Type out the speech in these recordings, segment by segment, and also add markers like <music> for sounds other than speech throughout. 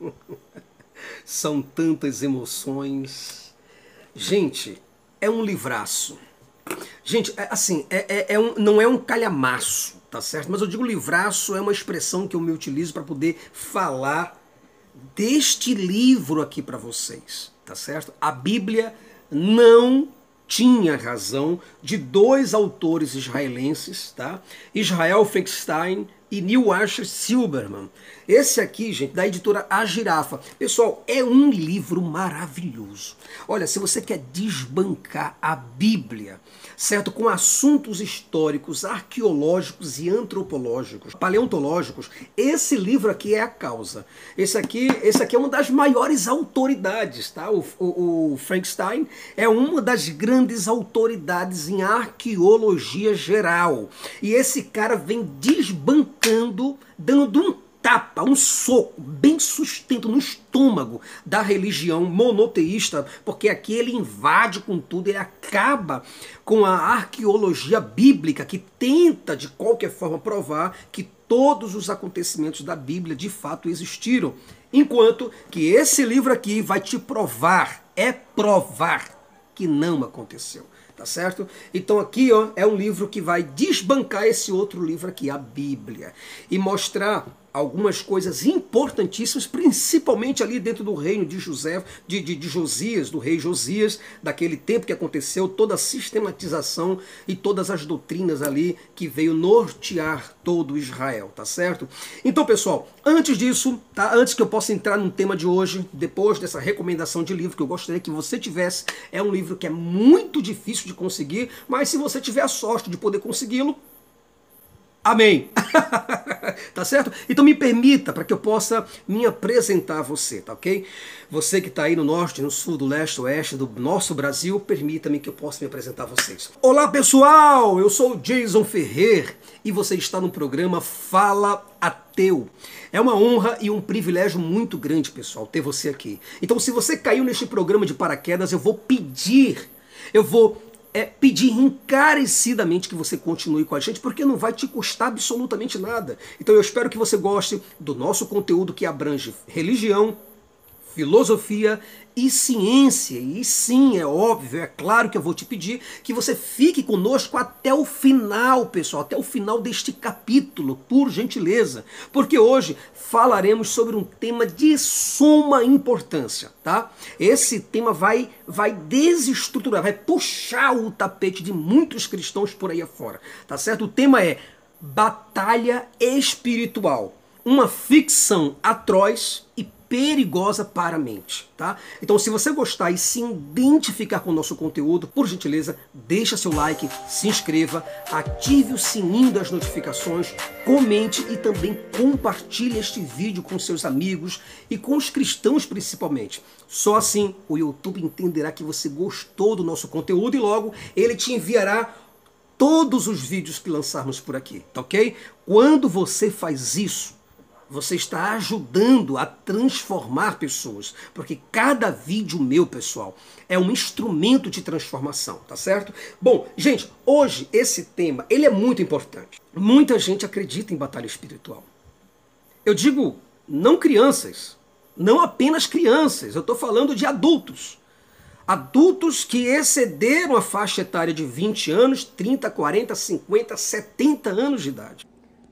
<laughs> São tantas emoções. Gente, é um livraço. Gente, é, assim, é, é, é um, não é um calhamaço, tá certo? Mas eu digo livraço é uma expressão que eu me utilizo para poder falar deste livro aqui para vocês, tá certo? A Bíblia não tinha razão de dois autores israelenses, tá? Israel Frankenstein e Neil Archer Silberman. Esse aqui, gente, da editora A Girafa. Pessoal, é um livro maravilhoso. Olha, se você quer desbancar a Bíblia, certo? Com assuntos históricos, arqueológicos e antropológicos, paleontológicos, esse livro aqui é a causa. Esse aqui, esse aqui é uma das maiores autoridades, tá? O, o, o Frankenstein é uma das grandes autoridades em arqueologia geral. E esse cara vem desbancando, dando um tapa, um soco bem sustento no estômago da religião monoteísta, porque aqui ele invade com tudo, ele acaba com a arqueologia bíblica que tenta de qualquer forma provar que todos os acontecimentos da Bíblia de fato existiram. Enquanto que esse livro aqui vai te provar, é provar que não aconteceu tá certo? Então aqui ó, é um livro que vai desbancar esse outro livro aqui, a Bíblia, e mostrar algumas coisas importantíssimas, principalmente ali dentro do reino de José, de, de, de, Josias, do rei Josias, daquele tempo que aconteceu, toda a sistematização e todas as doutrinas ali que veio nortear todo Israel, tá certo? Então, pessoal, antes disso, tá? Antes que eu possa entrar no tema de hoje, depois dessa recomendação de livro que eu gostaria que você tivesse, é um livro que é muito difícil de conseguir, mas se você tiver a sorte de poder consegui-lo, Amém. <laughs> tá certo? Então me permita para que eu possa me apresentar a você, tá ok? Você que está aí no norte, no sul, do leste, oeste do nosso Brasil, permita-me que eu possa me apresentar a vocês. Olá pessoal, eu sou Jason Ferrer e você está no programa Fala Ateu. É uma honra e um privilégio muito grande, pessoal, ter você aqui. Então se você caiu neste programa de paraquedas, eu vou pedir, eu vou é, pedir encarecidamente que você continue com a gente, porque não vai te custar absolutamente nada. Então eu espero que você goste do nosso conteúdo que abrange religião, filosofia e ciência. E sim, é óbvio, é claro que eu vou te pedir que você fique conosco até o final, pessoal, até o final deste capítulo, por gentileza, porque hoje falaremos sobre um tema de suma importância, tá? Esse tema vai vai desestruturar, vai puxar o tapete de muitos cristãos por aí afora, tá certo? O tema é batalha espiritual, uma ficção atroz e perigosa para a mente, tá? Então, se você gostar e se identificar com o nosso conteúdo, por gentileza, deixa seu like, se inscreva, ative o sininho das notificações, comente e também compartilhe este vídeo com seus amigos e com os cristãos principalmente. Só assim o YouTube entenderá que você gostou do nosso conteúdo e logo ele te enviará todos os vídeos que lançarmos por aqui, tá ok? Quando você faz isso, você está ajudando a transformar pessoas, porque cada vídeo meu, pessoal, é um instrumento de transformação, tá certo? Bom, gente, hoje esse tema, ele é muito importante. Muita gente acredita em batalha espiritual. Eu digo, não crianças, não apenas crianças, eu estou falando de adultos. Adultos que excederam a faixa etária de 20 anos, 30, 40, 50, 70 anos de idade.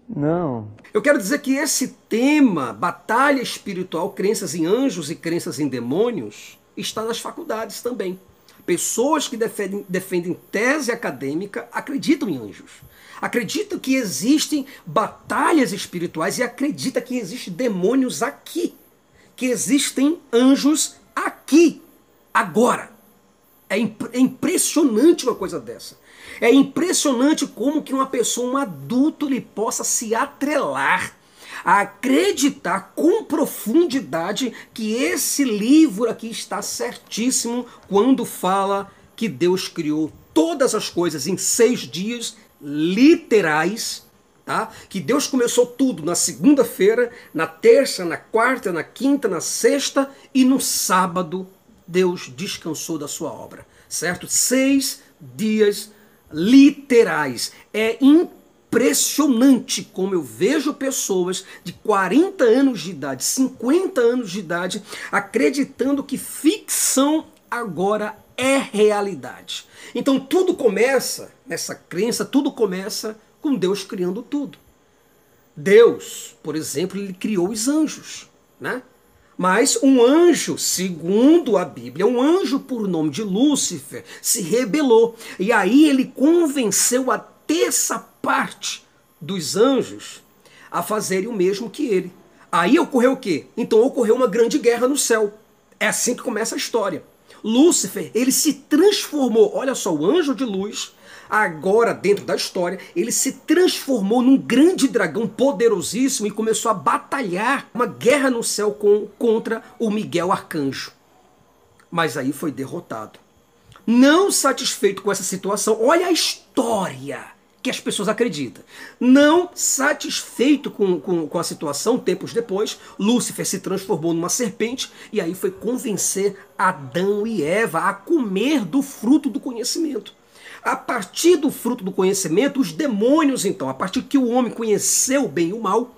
Não. Eu quero dizer que esse tema, batalha espiritual, crenças em anjos e crenças em demônios, está nas faculdades também. Pessoas que defendem, defendem tese acadêmica acreditam em anjos. Acreditam que existem batalhas espirituais e acreditam que existem demônios aqui. Que existem anjos aqui, agora. É, imp é impressionante uma coisa dessa. É impressionante como que uma pessoa, um adulto, ele possa se atrelar a acreditar com profundidade que esse livro aqui está certíssimo quando fala que Deus criou todas as coisas em seis dias literais, tá? Que Deus começou tudo na segunda-feira, na terça, na quarta, na quinta, na sexta e no sábado Deus descansou da sua obra, certo? Seis dias literais. É impressionante como eu vejo pessoas de 40 anos de idade, 50 anos de idade, acreditando que ficção agora é realidade. Então tudo começa, nessa crença, tudo começa com Deus criando tudo. Deus, por exemplo, ele criou os anjos, né? Mas um anjo, segundo a Bíblia, um anjo por nome de Lúcifer, se rebelou. E aí ele convenceu a terça parte dos anjos a fazerem o mesmo que ele. Aí ocorreu o quê? Então ocorreu uma grande guerra no céu. É assim que começa a história. Lúcifer, ele se transformou, olha só, o anjo de luz, agora dentro da história, ele se transformou num grande dragão poderosíssimo e começou a batalhar uma guerra no céu com, contra o Miguel Arcanjo. Mas aí foi derrotado. Não satisfeito com essa situação, olha a história que as pessoas acreditam. Não satisfeito com, com, com, a situação, tempos depois, Lúcifer se transformou numa serpente e aí foi convencer Adão e Eva a comer do fruto do conhecimento. A partir do fruto do conhecimento, os demônios, então, a partir que o homem conheceu o bem e o mal,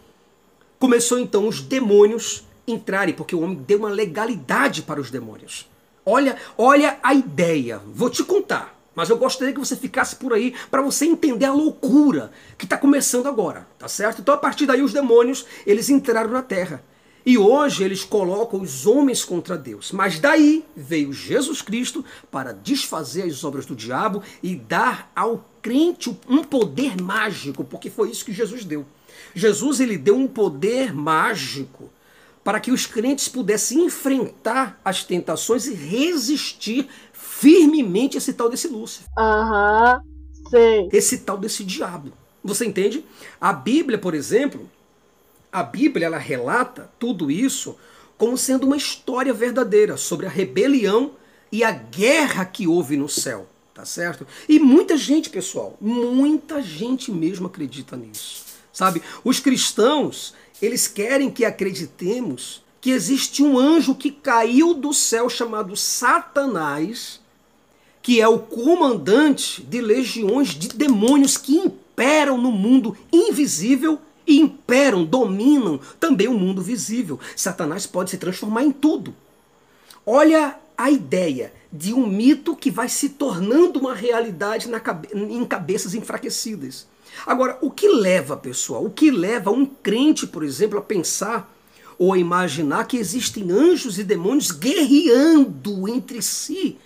começou então os demônios entrarem, porque o homem deu uma legalidade para os demônios. Olha, olha a ideia. Vou te contar. Mas eu gostaria que você ficasse por aí para você entender a loucura que está começando agora, tá certo? Então a partir daí os demônios, eles entraram na terra. E hoje eles colocam os homens contra Deus. Mas daí veio Jesus Cristo para desfazer as obras do diabo e dar ao crente um poder mágico, porque foi isso que Jesus deu. Jesus ele deu um poder mágico para que os crentes pudessem enfrentar as tentações e resistir firmemente esse tal desse Lúcifer. Aham, uhum, sei. Esse tal desse diabo. Você entende? A Bíblia, por exemplo, a Bíblia ela relata tudo isso como sendo uma história verdadeira sobre a rebelião e a guerra que houve no céu, tá certo? E muita gente, pessoal, muita gente mesmo acredita nisso. Sabe? Os cristãos, eles querem que acreditemos que existe um anjo que caiu do céu chamado Satanás que é o comandante de legiões de demônios que imperam no mundo invisível e imperam, dominam também o mundo visível. Satanás pode se transformar em tudo. Olha a ideia de um mito que vai se tornando uma realidade na em cabeças enfraquecidas. Agora, o que leva, pessoal, o que leva um crente, por exemplo, a pensar ou a imaginar que existem anjos e demônios guerreando entre si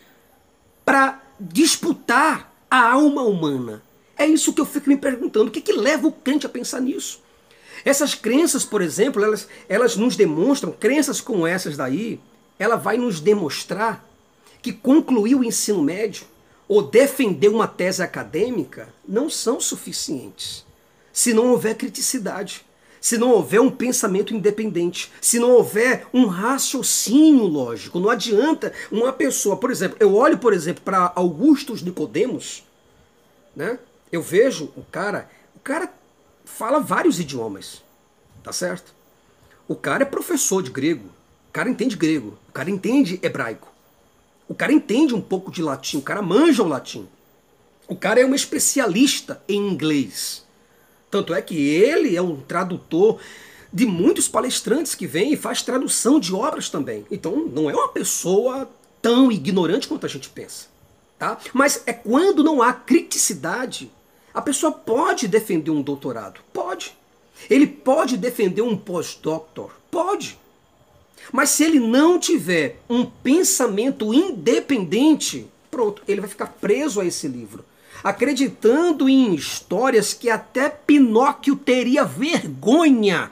para disputar a alma humana. É isso que eu fico me perguntando. O que, que leva o crente a pensar nisso? Essas crenças, por exemplo, elas, elas nos demonstram, crenças como essas daí, ela vai nos demonstrar que concluir o ensino médio ou defender uma tese acadêmica não são suficientes se não houver criticidade se não houver um pensamento independente, se não houver um raciocínio lógico. Não adianta uma pessoa, por exemplo, eu olho, por exemplo, para Augustus Nicodemos, né? Eu vejo o cara, o cara fala vários idiomas, tá certo? O cara é professor de grego, o cara entende grego, o cara entende hebraico, o cara entende um pouco de latim, o cara manja o latim. O cara é um especialista em inglês. Tanto é que ele é um tradutor de muitos palestrantes que vêm e faz tradução de obras também. Então não é uma pessoa tão ignorante quanto a gente pensa. Tá? Mas é quando não há criticidade, a pessoa pode defender um doutorado. Pode. Ele pode defender um pós-doctor. Pode. Mas se ele não tiver um pensamento independente, pronto, ele vai ficar preso a esse livro acreditando em histórias que até Pinóquio teria vergonha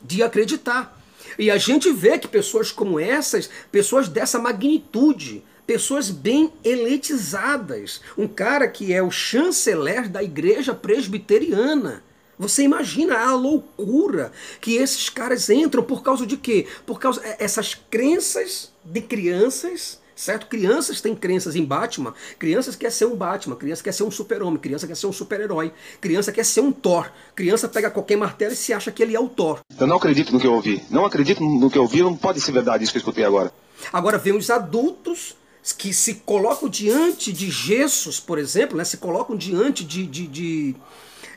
de acreditar. E a gente vê que pessoas como essas, pessoas dessa magnitude, pessoas bem elitizadas, um cara que é o chanceler da igreja presbiteriana. Você imagina a loucura que esses caras entram por causa de quê? Por causa essas crenças de crianças certo? Crianças têm crenças em Batman, crianças quer ser um Batman, criança quer ser um super-homem, criança quer ser um super-herói, criança quer ser um Thor, criança pega qualquer martelo e se acha que ele é o Thor. Eu não acredito no que eu ouvi, não acredito no que eu ouvi, não pode ser verdade isso que eu escutei agora. Agora vem os adultos que se colocam diante de gessos, por exemplo, né, se colocam diante de, de, de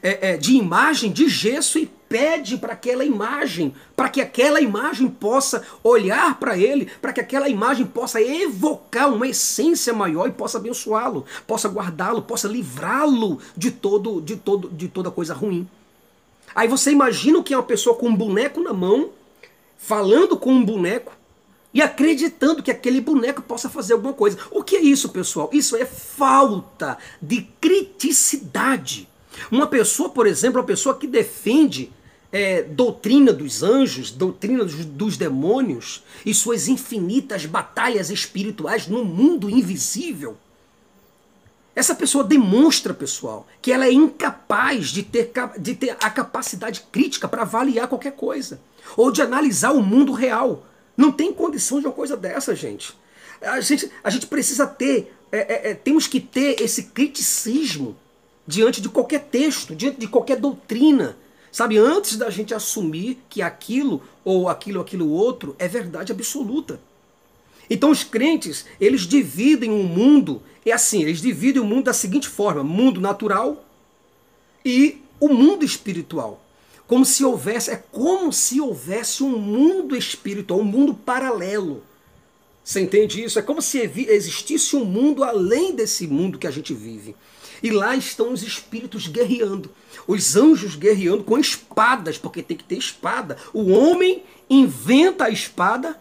é, é, de imagem de gesso e pede para aquela imagem, para que aquela imagem possa olhar para ele, para que aquela imagem possa evocar uma essência maior e possa abençoá-lo, possa guardá-lo, possa livrá-lo de todo, de todo, de toda coisa ruim. Aí você imagina o que é uma pessoa com um boneco na mão, falando com um boneco e acreditando que aquele boneco possa fazer alguma coisa. O que é isso, pessoal? Isso é falta de criticidade. Uma pessoa, por exemplo, uma pessoa que defende é, doutrina dos anjos, doutrina dos, dos demônios e suas infinitas batalhas espirituais no mundo invisível. Essa pessoa demonstra, pessoal, que ela é incapaz de ter, de ter a capacidade crítica para avaliar qualquer coisa ou de analisar o mundo real. Não tem condição de uma coisa dessa, gente. A gente, a gente precisa ter, é, é, é temos que ter esse criticismo diante de qualquer texto, diante de qualquer doutrina, Sabe, antes da gente assumir que aquilo ou aquilo aquilo outro é verdade absoluta. Então os crentes, eles dividem o mundo, é assim, eles dividem o mundo da seguinte forma: mundo natural e o mundo espiritual. Como se houvesse, é como se houvesse um mundo espiritual, um mundo paralelo. Você entende isso? É como se existisse um mundo além desse mundo que a gente vive. E lá estão os espíritos guerreando. Os anjos guerreando com espadas, porque tem que ter espada. O homem inventa a espada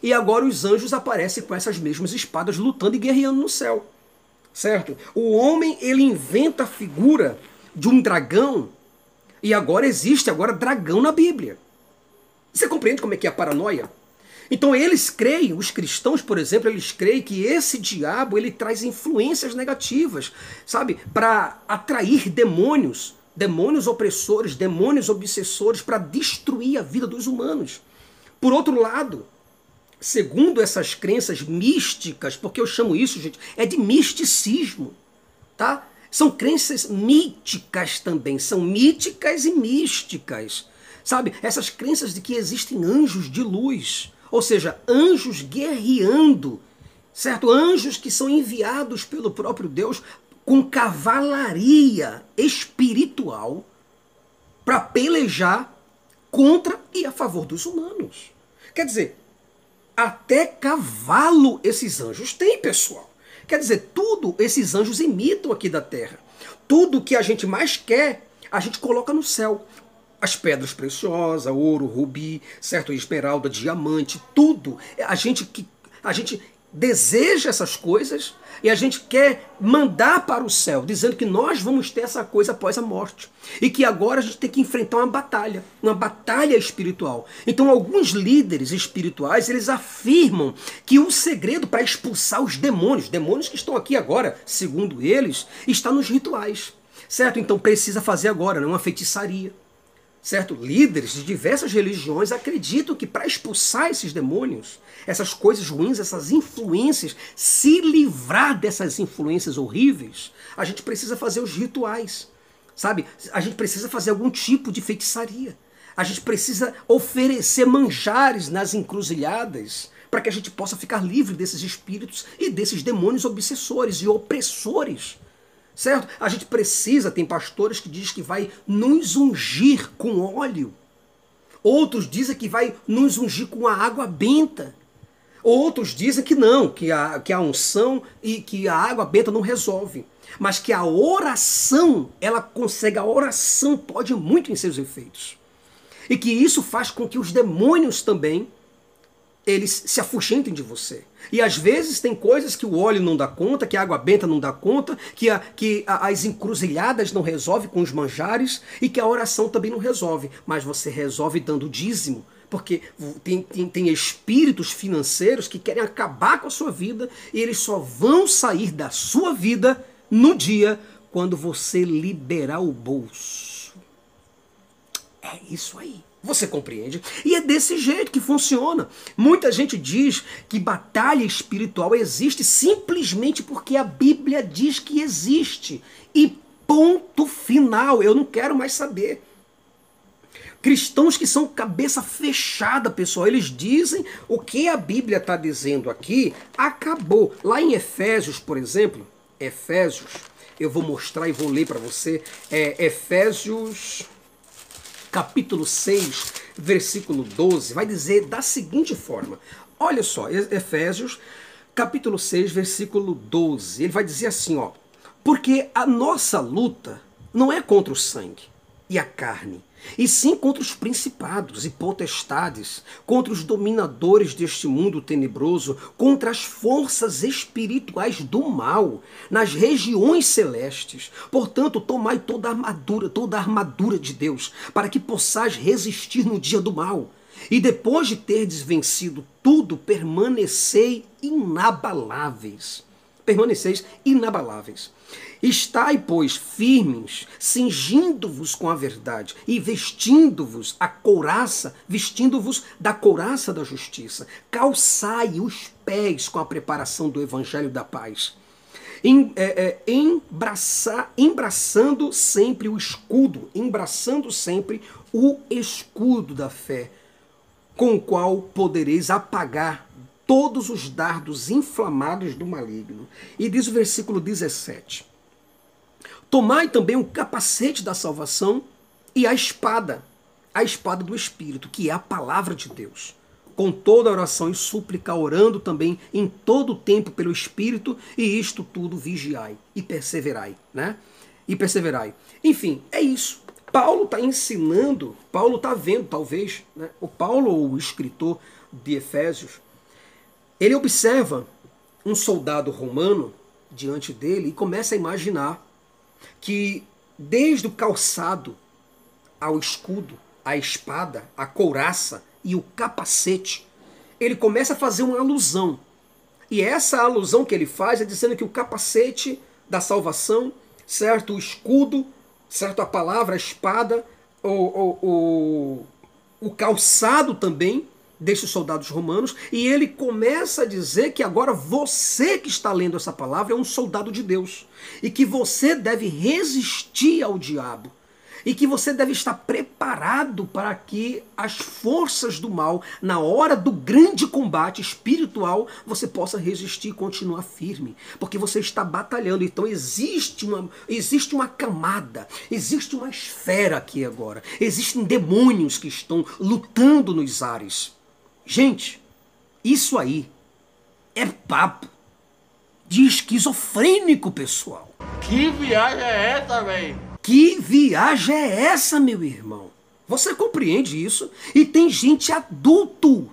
e agora os anjos aparecem com essas mesmas espadas lutando e guerreando no céu. Certo? O homem ele inventa a figura de um dragão e agora existe agora dragão na Bíblia. Você compreende como é que é a paranoia? Então eles creem, os cristãos, por exemplo, eles creem que esse diabo ele traz influências negativas, sabe, para atrair demônios, demônios opressores, demônios obsessores para destruir a vida dos humanos. Por outro lado, segundo essas crenças místicas, porque eu chamo isso, gente, é de misticismo, tá? São crenças míticas também, são míticas e místicas. Sabe? Essas crenças de que existem anjos de luz, ou seja, anjos guerreando, certo? Anjos que são enviados pelo próprio Deus com cavalaria espiritual para pelejar contra e a favor dos humanos. Quer dizer, até cavalo esses anjos têm, pessoal. Quer dizer, tudo esses anjos imitam aqui da terra. Tudo que a gente mais quer, a gente coloca no céu as pedras preciosas, ouro, rubi, certo, esmeralda, diamante, tudo. A gente que a gente deseja essas coisas e a gente quer mandar para o céu, dizendo que nós vamos ter essa coisa após a morte. E que agora a gente tem que enfrentar uma batalha, uma batalha espiritual. Então alguns líderes espirituais, eles afirmam que o segredo para expulsar os demônios, demônios que estão aqui agora, segundo eles, está nos rituais. Certo? Então precisa fazer agora, né, uma feitiçaria certo? Líderes de diversas religiões acreditam que para expulsar esses demônios, essas coisas ruins, essas influências, se livrar dessas influências horríveis, a gente precisa fazer os rituais, sabe? A gente precisa fazer algum tipo de feitiçaria. A gente precisa oferecer manjares nas encruzilhadas para que a gente possa ficar livre desses espíritos e desses demônios obsessores e opressores certo? A gente precisa, tem pastores que dizem que vai nos ungir com óleo. Outros dizem que vai nos ungir com a água benta. Outros dizem que não, que a, que a unção e que a água benta não resolve. Mas que a oração, ela consegue, a oração pode muito em seus efeitos. E que isso faz com que os demônios também eles se afugentem de você. E às vezes tem coisas que o óleo não dá conta, que a água benta não dá conta, que, a, que a, as encruzilhadas não resolve com os manjares e que a oração também não resolve. Mas você resolve dando dízimo. Porque tem, tem, tem espíritos financeiros que querem acabar com a sua vida e eles só vão sair da sua vida no dia quando você liberar o bolso. É isso aí. Você compreende? E é desse jeito que funciona. Muita gente diz que batalha espiritual existe simplesmente porque a Bíblia diz que existe. E ponto final. Eu não quero mais saber. Cristãos que são cabeça fechada, pessoal, eles dizem o que a Bíblia está dizendo aqui, acabou. Lá em Efésios, por exemplo, Efésios, eu vou mostrar e vou ler para você. É Efésios capítulo 6, versículo 12, vai dizer da seguinte forma: olha só, Efésios capítulo 6, versículo 12, ele vai dizer assim: ó, porque a nossa luta não é contra o sangue e a carne, e sim contra os principados e potestades, contra os dominadores deste mundo tenebroso, contra as forças espirituais do mal nas regiões celestes. Portanto, tomai toda a armadura, toda a armadura de Deus, para que possais resistir no dia do mal. E depois de terdes vencido tudo, permanecei inabaláveis. Permaneceis inabaláveis. Estai, pois, firmes, cingindo-vos com a verdade e vestindo-vos a couraça, vestindo-vos da couraça da justiça. Calçai os pés com a preparação do evangelho da paz. Em, é, é, embraçar, embraçando sempre o escudo, embraçando sempre o escudo da fé, com o qual podereis apagar todos os dardos inflamados do maligno. E diz o versículo 17: Tomai também o capacete da salvação e a espada, a espada do Espírito, que é a palavra de Deus. Com toda oração e súplica, orando também em todo o tempo pelo Espírito, e isto tudo vigiai e perseverai, né? E perseverai. Enfim, é isso. Paulo está ensinando, Paulo está vendo, talvez, né? o Paulo, o escritor de Efésios, ele observa um soldado romano diante dele e começa a imaginar que desde o calçado ao escudo, a espada, a couraça e o capacete, ele começa a fazer uma alusão. E essa alusão que ele faz é dizendo que o capacete da salvação, certo? O escudo, certo? A palavra, a espada, o, o, o, o calçado também, destes soldados romanos, e ele começa a dizer que agora você que está lendo essa palavra é um soldado de Deus, e que você deve resistir ao diabo, e que você deve estar preparado para que as forças do mal, na hora do grande combate espiritual, você possa resistir e continuar firme, porque você está batalhando. Então existe uma, existe uma camada, existe uma esfera aqui agora, existem demônios que estão lutando nos ares. Gente, isso aí é papo de esquizofrênico, pessoal. Que viagem é essa, velho? Que viagem é essa, meu irmão? Você compreende isso? E tem gente adulto.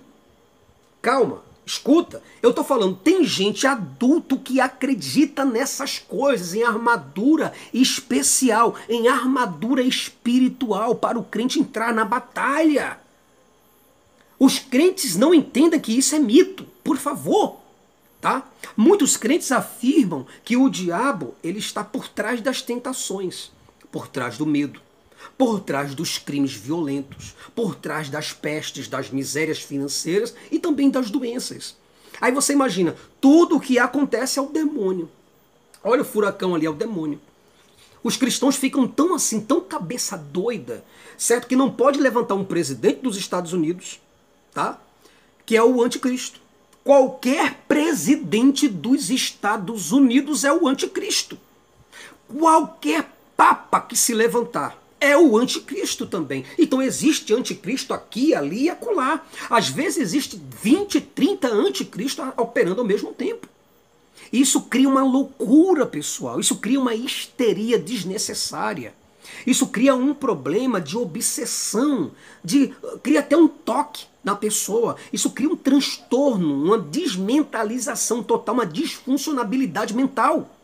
Calma, escuta. Eu tô falando, tem gente adulto que acredita nessas coisas, em armadura especial, em armadura espiritual para o crente entrar na batalha. Os crentes não entendem que isso é mito, por favor. Tá? Muitos crentes afirmam que o diabo ele está por trás das tentações, por trás do medo, por trás dos crimes violentos, por trás das pestes, das misérias financeiras e também das doenças. Aí você imagina, tudo o que acontece é o demônio. Olha o furacão ali, é o demônio. Os cristãos ficam tão assim, tão cabeça doida, certo? Que não pode levantar um presidente dos Estados Unidos, tá? Que é o anticristo. Qualquer presidente dos Estados Unidos é o anticristo. Qualquer papa que se levantar é o anticristo também. Então existe anticristo aqui, ali e acolá. Às vezes existe 20, 30 anticristos operando ao mesmo tempo. Isso cria uma loucura, pessoal. Isso cria uma histeria desnecessária. Isso cria um problema de obsessão, de cria até um toque na pessoa. Isso cria um transtorno, uma desmentalização total, uma disfuncionabilidade mental.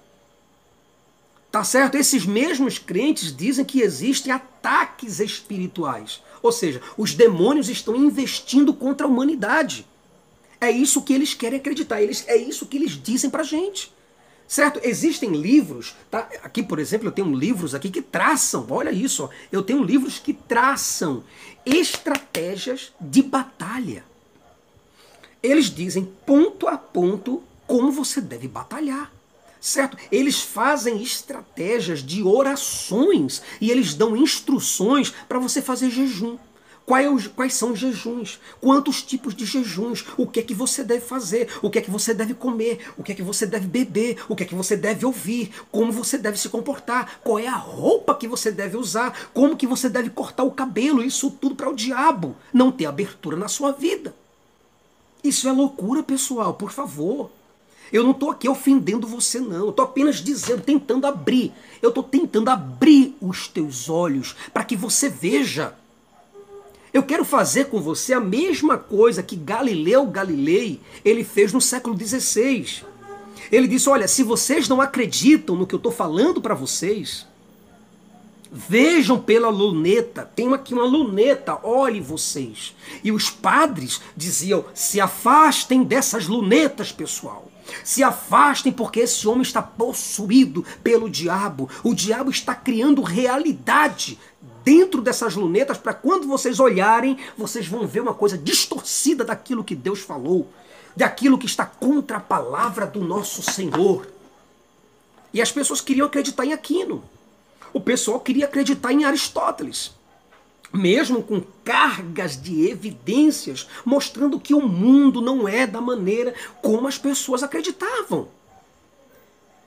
Tá certo? Esses mesmos crentes dizem que existem ataques espirituais. Ou seja, os demônios estão investindo contra a humanidade. É isso que eles querem acreditar. Eles, é isso que eles dizem pra gente. Certo? Existem livros, tá? Aqui, por exemplo, eu tenho livros aqui que traçam, olha isso, ó, eu tenho livros que traçam estratégias de batalha. Eles dizem ponto a ponto como você deve batalhar. Certo? Eles fazem estratégias de orações e eles dão instruções para você fazer jejum. Quais, quais são os jejuns? Quantos tipos de jejuns? O que é que você deve fazer? O que é que você deve comer? O que é que você deve beber? O que é que você deve ouvir? Como você deve se comportar? Qual é a roupa que você deve usar? Como que você deve cortar o cabelo? Isso tudo para o diabo não ter abertura na sua vida. Isso é loucura, pessoal, por favor. Eu não estou aqui ofendendo você, não. Eu estou apenas dizendo, tentando abrir. Eu estou tentando abrir os teus olhos para que você veja eu quero fazer com você a mesma coisa que Galileu Galilei ele fez no século XVI. Ele disse: Olha, se vocês não acreditam no que eu estou falando para vocês, vejam pela luneta. Tem aqui uma luneta, olhe vocês. E os padres diziam: se afastem dessas lunetas, pessoal. Se afastem porque esse homem está possuído pelo diabo. O diabo está criando realidade dentro dessas lunetas para quando vocês olharem, vocês vão ver uma coisa distorcida daquilo que Deus falou, daquilo que está contra a palavra do nosso Senhor. E as pessoas queriam acreditar em Aquino. O pessoal queria acreditar em Aristóteles. Mesmo com cargas de evidências mostrando que o mundo não é da maneira como as pessoas acreditavam.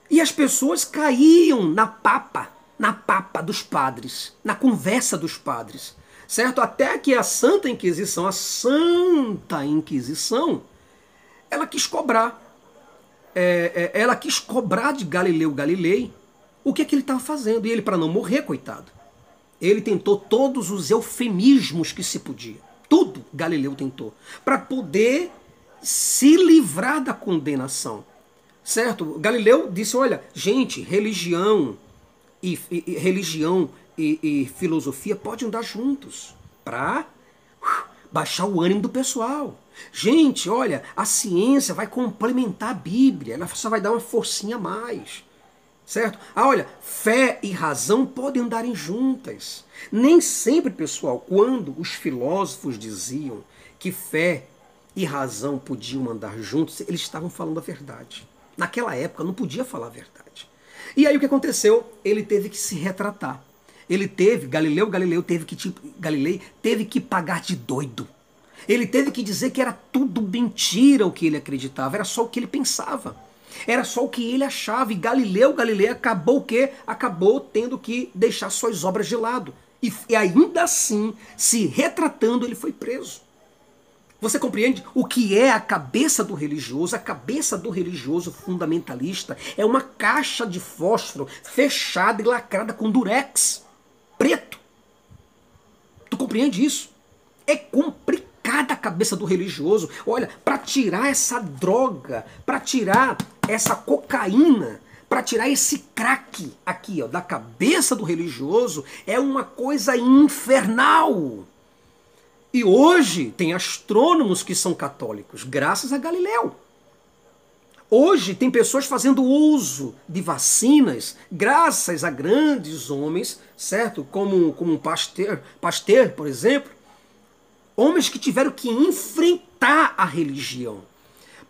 E as pessoas caíam na papa na papa dos padres, na conversa dos padres, certo? Até que a Santa Inquisição, a Santa Inquisição, ela quis cobrar, é, é, ela quis cobrar de Galileu Galilei o que, é que ele estava fazendo. E ele, para não morrer, coitado, ele tentou todos os eufemismos que se podia. Tudo Galileu tentou. Para poder se livrar da condenação. Certo? Galileu disse: olha, gente, religião, e, e, religião e, e, filosofia podem andar juntos para uh, baixar o ânimo do pessoal. Gente, olha, a ciência vai complementar a Bíblia, ela só vai dar uma forcinha a mais. Certo? Ah, olha, fé e razão podem andarem juntas. Nem sempre, pessoal, quando os filósofos diziam que fé e razão podiam andar juntos, eles estavam falando a verdade. Naquela época não podia falar a verdade. E aí o que aconteceu? Ele teve que se retratar. Ele teve, Galileu Galileu teve que Galilei teve que pagar de doido. Ele teve que dizer que era tudo mentira o que ele acreditava, era só o que ele pensava. Era só o que ele achava. E Galileu Galilei acabou o quê? Acabou tendo que deixar suas obras de lado. E, e ainda assim, se retratando, ele foi preso. Você compreende o que é a cabeça do religioso? A cabeça do religioso fundamentalista é uma caixa de fósforo fechada e lacrada com durex preto. Tu compreende isso? É complicada a cabeça do religioso. Olha, para tirar essa droga, para tirar essa cocaína, para tirar esse crack aqui, ó, da cabeça do religioso, é uma coisa infernal. E hoje tem astrônomos que são católicos, graças a Galileu. Hoje tem pessoas fazendo uso de vacinas graças a grandes homens, certo? Como, como Pasteur, Pasteur, por exemplo. Homens que tiveram que enfrentar a religião.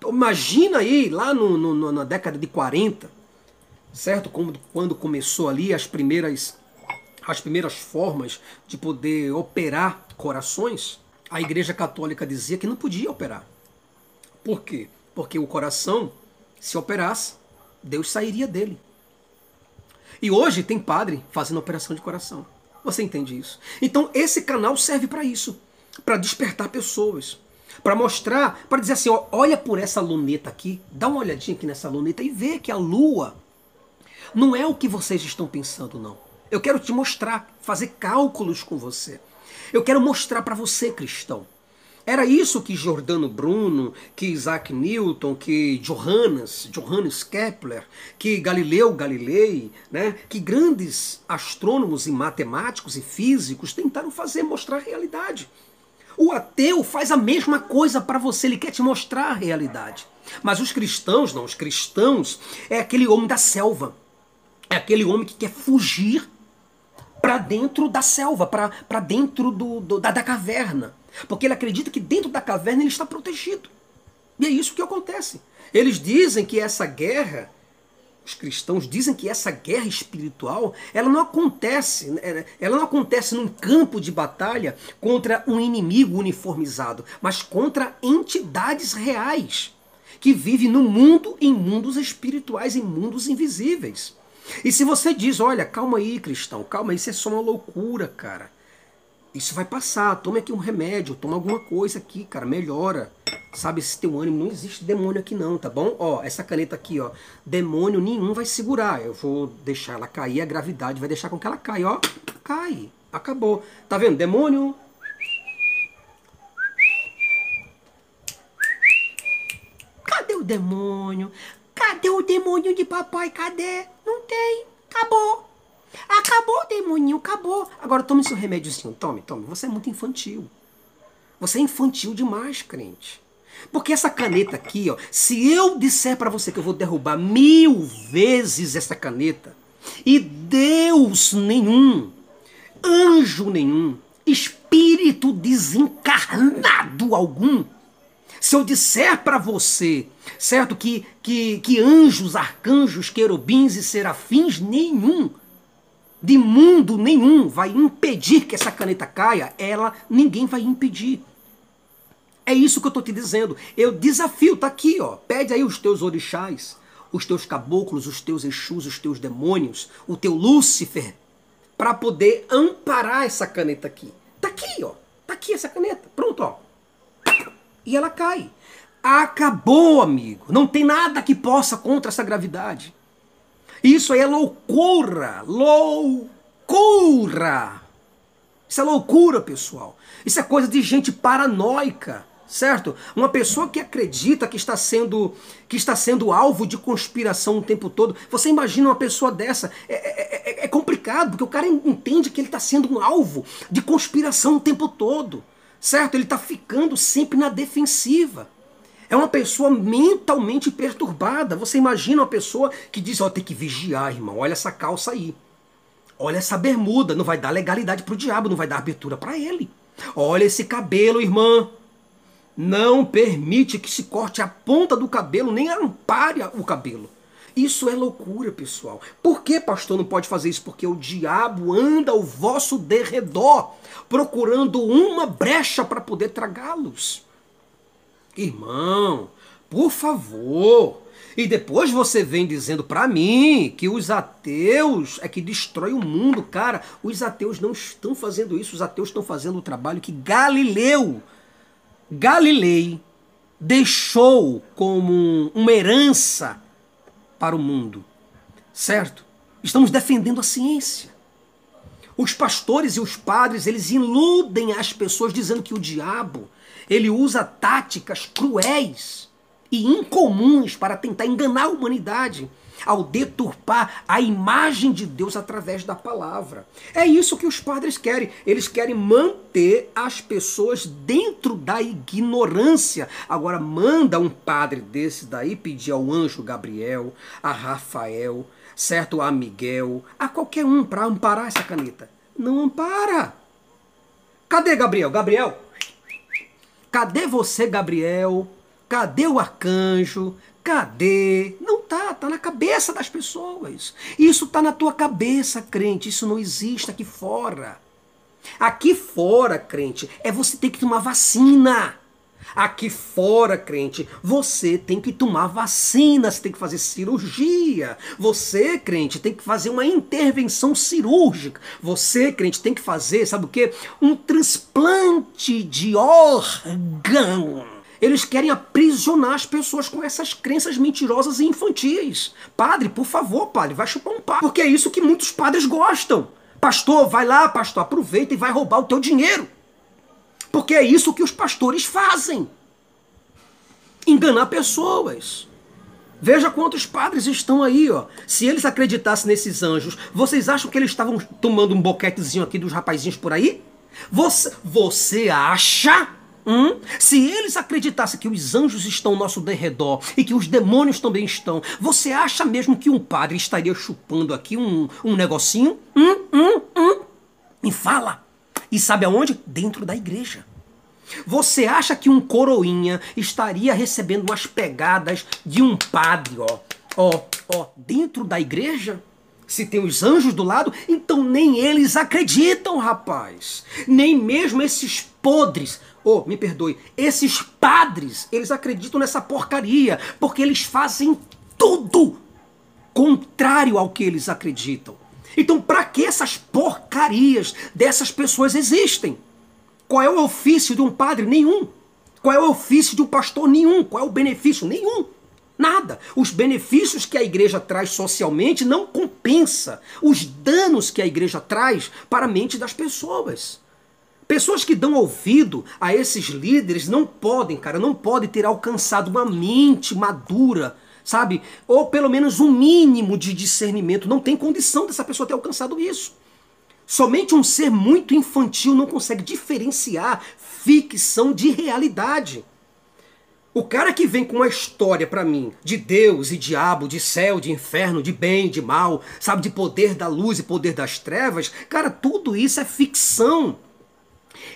Imagina aí, lá no, no, na década de 40, certo? Como, quando começou ali as primeiras, as primeiras formas de poder operar corações, a Igreja Católica dizia que não podia operar. Por quê? Porque o coração, se operasse, Deus sairia dele. E hoje tem padre fazendo operação de coração. Você entende isso? Então esse canal serve para isso, para despertar pessoas, para mostrar, para dizer assim, ó, olha por essa luneta aqui, dá uma olhadinha aqui nessa luneta e vê que a lua não é o que vocês estão pensando não. Eu quero te mostrar, fazer cálculos com você. Eu quero mostrar para você, cristão. Era isso que Giordano Bruno, que Isaac Newton, que Johannes, Johannes Kepler, que Galileu Galilei, né, que grandes astrônomos e matemáticos e físicos tentaram fazer, mostrar a realidade. O ateu faz a mesma coisa para você, ele quer te mostrar a realidade. Mas os cristãos, não, os cristãos é aquele homem da selva. É aquele homem que quer fugir para dentro da selva, para dentro do, do, da, da caverna. Porque ele acredita que dentro da caverna ele está protegido. E é isso que acontece. Eles dizem que essa guerra os cristãos dizem que essa guerra espiritual, ela não acontece, né, ela não acontece num campo de batalha contra um inimigo uniformizado, mas contra entidades reais que vivem no mundo em mundos espirituais, em mundos invisíveis. E se você diz, olha, calma aí, cristão, calma aí, isso é só uma loucura, cara. Isso vai passar, tome aqui um remédio, toma alguma coisa aqui, cara, melhora. Sabe, esse teu ânimo, não existe demônio aqui não, tá bom? Ó, essa caneta aqui, ó, demônio nenhum vai segurar. Eu vou deixar ela cair, a gravidade vai deixar com que ela caia, ó. Cai, acabou. Tá vendo? Demônio... Cadê o demônio? Cadê o demônio de papai? Cadê? Não tem. Acabou. Acabou, demoninho, acabou. Agora tome seu remédiozinho. Tome, tome. Você é muito infantil. Você é infantil demais, crente. Porque essa caneta aqui, ó, se eu disser para você que eu vou derrubar mil vezes essa caneta, e Deus nenhum, anjo nenhum, espírito desencarnado algum, se eu disser para você, certo, que, que, que anjos, arcanjos, querubins e serafins nenhum, de mundo nenhum, vai impedir que essa caneta caia, ela ninguém vai impedir. É isso que eu estou te dizendo. Eu desafio, tá aqui, ó. Pede aí os teus orixás, os teus caboclos, os teus exus, os teus demônios, o teu Lúcifer, para poder amparar essa caneta aqui. Tá aqui, ó. Tá aqui essa caneta. Pronto, ó e ela cai. Acabou, amigo. Não tem nada que possa contra essa gravidade. Isso aí é loucura. Loucura. Isso é loucura, pessoal. Isso é coisa de gente paranoica, certo? Uma pessoa que acredita que está sendo que está sendo alvo de conspiração o tempo todo. Você imagina uma pessoa dessa? É, é, é, é complicado, porque o cara entende que ele está sendo um alvo de conspiração o tempo todo certo? Ele está ficando sempre na defensiva. É uma pessoa mentalmente perturbada. Você imagina uma pessoa que diz: Ó, oh, tem que vigiar, irmão. Olha essa calça aí. Olha essa bermuda. Não vai dar legalidade para o diabo, não vai dar abertura para ele. Olha esse cabelo, irmã. Não permite que se corte a ponta do cabelo, nem ampare o cabelo. Isso é loucura, pessoal. Por que, pastor, não pode fazer isso? Porque o diabo anda ao vosso derredor, procurando uma brecha para poder tragá-los. Irmão, por favor. E depois você vem dizendo para mim que os ateus é que destrói o mundo. Cara, os ateus não estão fazendo isso. Os ateus estão fazendo o trabalho que Galileu, Galilei, deixou como uma herança para o mundo. Certo? Estamos defendendo a ciência. Os pastores e os padres, eles iludem as pessoas dizendo que o diabo, ele usa táticas cruéis e incomuns para tentar enganar a humanidade ao deturpar a imagem de Deus através da palavra. É isso que os padres querem. Eles querem manter as pessoas dentro da ignorância. Agora, manda um padre desse daí pedir ao anjo Gabriel, a Rafael, certo? A Miguel, a qualquer um para amparar essa caneta. Não ampara. Cadê Gabriel? Gabriel? Cadê você, Gabriel? Cadê o arcanjo? Cadê? Não tá, tá na cabeça das pessoas. Isso tá na tua cabeça, crente. Isso não existe aqui fora. Aqui fora, crente, é você ter que tomar vacina. Aqui fora, crente, você tem que tomar vacina, você tem que fazer cirurgia. Você, crente, tem que fazer uma intervenção cirúrgica. Você, crente, tem que fazer, sabe o quê? Um transplante de órgão. Eles querem aprisionar as pessoas com essas crenças mentirosas e infantis. Padre, por favor, padre, vai chupar um pau. Porque é isso que muitos padres gostam. Pastor, vai lá, pastor, aproveita e vai roubar o teu dinheiro. Porque é isso que os pastores fazem. Enganar pessoas. Veja quantos padres estão aí, ó. Se eles acreditassem nesses anjos, vocês acham que eles estavam tomando um boquetezinho aqui dos rapazinhos por aí? Você, você acha Hum? Se eles acreditassem que os anjos estão ao nosso derredor e que os demônios também estão, você acha mesmo que um padre estaria chupando aqui um, um negocinho? Hum, hum, hum? Me fala. E sabe aonde? Dentro da igreja. Você acha que um coroinha estaria recebendo umas pegadas de um padre, ó? Ó, ó, dentro da igreja, se tem os anjos do lado, então nem eles acreditam, rapaz. Nem mesmo esses podres, oh, me perdoe, esses padres, eles acreditam nessa porcaria, porque eles fazem tudo contrário ao que eles acreditam. Então, para que essas porcarias dessas pessoas existem? Qual é o ofício de um padre? Nenhum. Qual é o ofício de um pastor? Nenhum. Qual é o benefício? Nenhum. Nada. Os benefícios que a igreja traz socialmente não compensa os danos que a igreja traz para a mente das pessoas. Pessoas que dão ouvido a esses líderes não podem, cara, não podem ter alcançado uma mente madura, sabe? Ou pelo menos um mínimo de discernimento. Não tem condição dessa pessoa ter alcançado isso. Somente um ser muito infantil não consegue diferenciar ficção de realidade. O cara que vem com uma história para mim de Deus e diabo, de céu, de inferno, de bem, de mal, sabe, de poder da luz e poder das trevas, cara, tudo isso é ficção.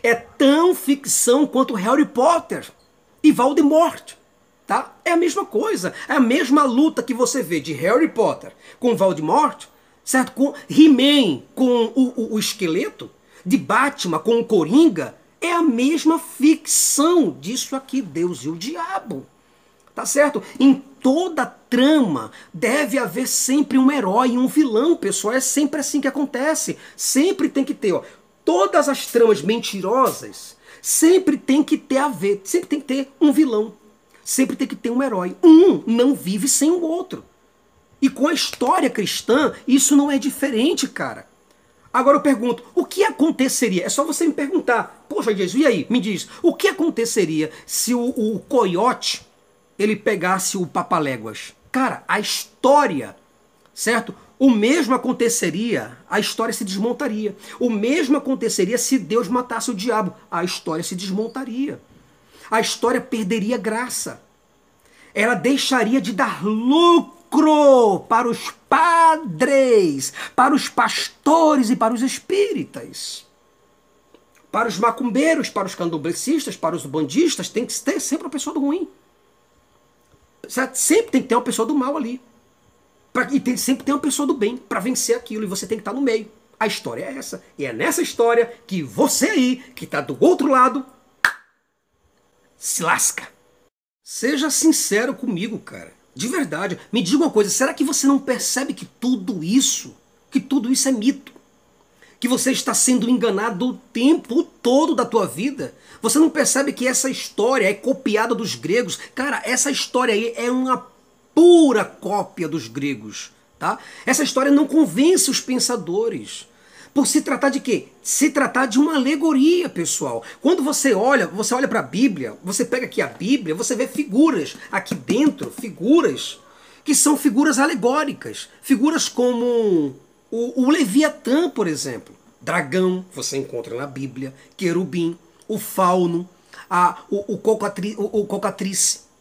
É tão ficção quanto Harry Potter e Voldemort. Tá? É a mesma coisa, é a mesma luta que você vê de Harry Potter com Voldemort, certo? Com He-Man com o, o, o esqueleto, de Batman com o Coringa, é a mesma ficção disso aqui, Deus e o diabo. Tá certo? Em toda trama deve haver sempre um herói e um vilão, pessoal. É sempre assim que acontece. Sempre tem que ter, ó. Todas as tramas mentirosas sempre tem que ter a ver, sempre tem que ter um vilão. Sempre tem que ter um herói. Um não vive sem o outro. E com a história cristã, isso não é diferente, cara. Agora eu pergunto, o que aconteceria? É só você me perguntar. Poxa, Jesus, e aí? Me diz, o que aconteceria se o, o coiote ele pegasse o papaléguas? Cara, a história, certo? O mesmo aconteceria, a história se desmontaria. O mesmo aconteceria se Deus matasse o diabo, a história se desmontaria. A história perderia graça. Ela deixaria de dar lucro para os padres, para os pastores e para os espíritas. Para os macumbeiros, para os candomblecistas, para os bandistas, tem que ter sempre uma pessoa do ruim. Sempre tem que ter uma pessoa do mal ali. Pra, e tem, sempre tem uma pessoa do bem para vencer aquilo. E você tem que estar no meio. A história é essa. E é nessa história que você aí, que está do outro lado, se lasca. Seja sincero comigo, cara. De verdade. Me diga uma coisa, será que você não percebe que tudo isso, que tudo isso é mito? Que você está sendo enganado o tempo todo da tua vida? Você não percebe que essa história é copiada dos gregos? Cara, essa história aí é uma pura cópia dos gregos, tá? Essa história não convence os pensadores. Por se tratar de quê? Se tratar de uma alegoria, pessoal. Quando você olha, você olha para a Bíblia, você pega aqui a Bíblia, você vê figuras aqui dentro, figuras que são figuras alegóricas. Figuras como o, o Leviatã, por exemplo. Dragão, você encontra na Bíblia. Querubim, o fauno, a, o, o, cocatri, o, o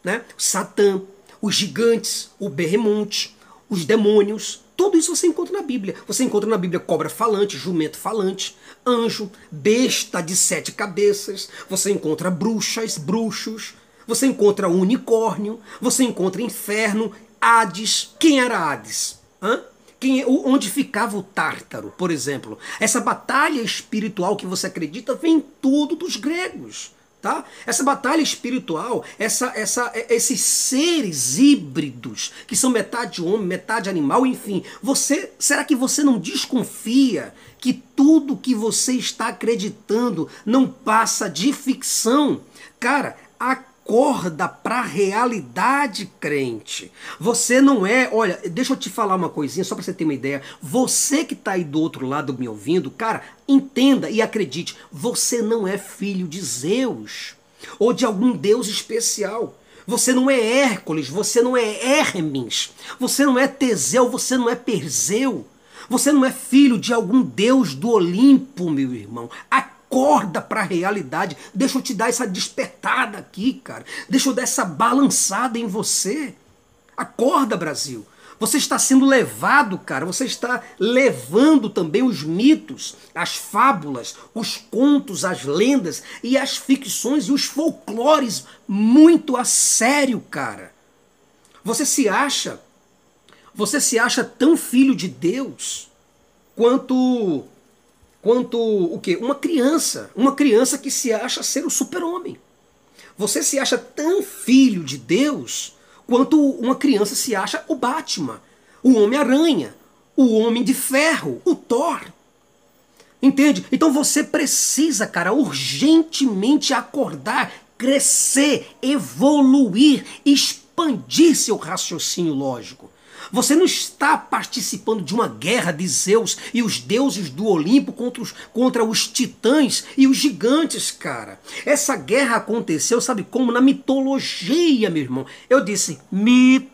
né? Satã, os gigantes, o berremonte, os demônios, tudo isso você encontra na Bíblia. Você encontra na Bíblia cobra falante, jumento falante, anjo, besta de sete cabeças. Você encontra bruxas, bruxos. Você encontra unicórnio. Você encontra inferno, Hades. Quem era Hades? Hã? Quem, onde ficava o Tártaro, por exemplo? Essa batalha espiritual que você acredita vem tudo dos gregos. Tá? Essa batalha espiritual, essa, essa, esses seres híbridos que são metade homem, metade animal, enfim, você será que você não desconfia que tudo que você está acreditando não passa de ficção? Cara, a acorda para a realidade, crente. Você não é, olha, deixa eu te falar uma coisinha só para você ter uma ideia. Você que está aí do outro lado me ouvindo, cara, entenda e acredite, você não é filho de Zeus ou de algum deus especial. Você não é Hércules, você não é Hermes, você não é Teseu, você não é Perseu. Você não é filho de algum deus do Olimpo, meu irmão. A acorda para a realidade. Deixa eu te dar essa despertada aqui, cara. Deixa eu dar essa balançada em você. Acorda, Brasil. Você está sendo levado, cara. Você está levando também os mitos, as fábulas, os contos, as lendas e as ficções e os folclores muito a sério, cara. Você se acha Você se acha tão filho de Deus quanto quanto o quê? Uma criança, uma criança que se acha ser o super-homem. Você se acha tão filho de Deus quanto uma criança se acha o Batman, o Homem-Aranha, o Homem de Ferro, o Thor. Entende? Então você precisa, cara, urgentemente acordar, crescer, evoluir, expandir seu raciocínio lógico. Você não está participando de uma guerra de Zeus e os deuses do Olimpo contra os, contra os titãs e os gigantes, cara. Essa guerra aconteceu, sabe como? Na mitologia, meu irmão. Eu disse mitologia.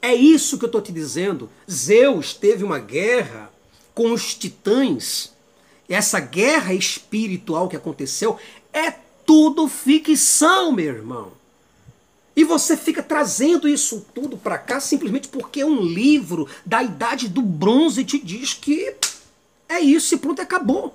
É isso que eu estou te dizendo. Zeus teve uma guerra com os titãs. Essa guerra espiritual que aconteceu é tudo ficção, meu irmão. E você fica trazendo isso tudo para cá simplesmente porque um livro da idade do bronze te diz que é isso e pronto, acabou.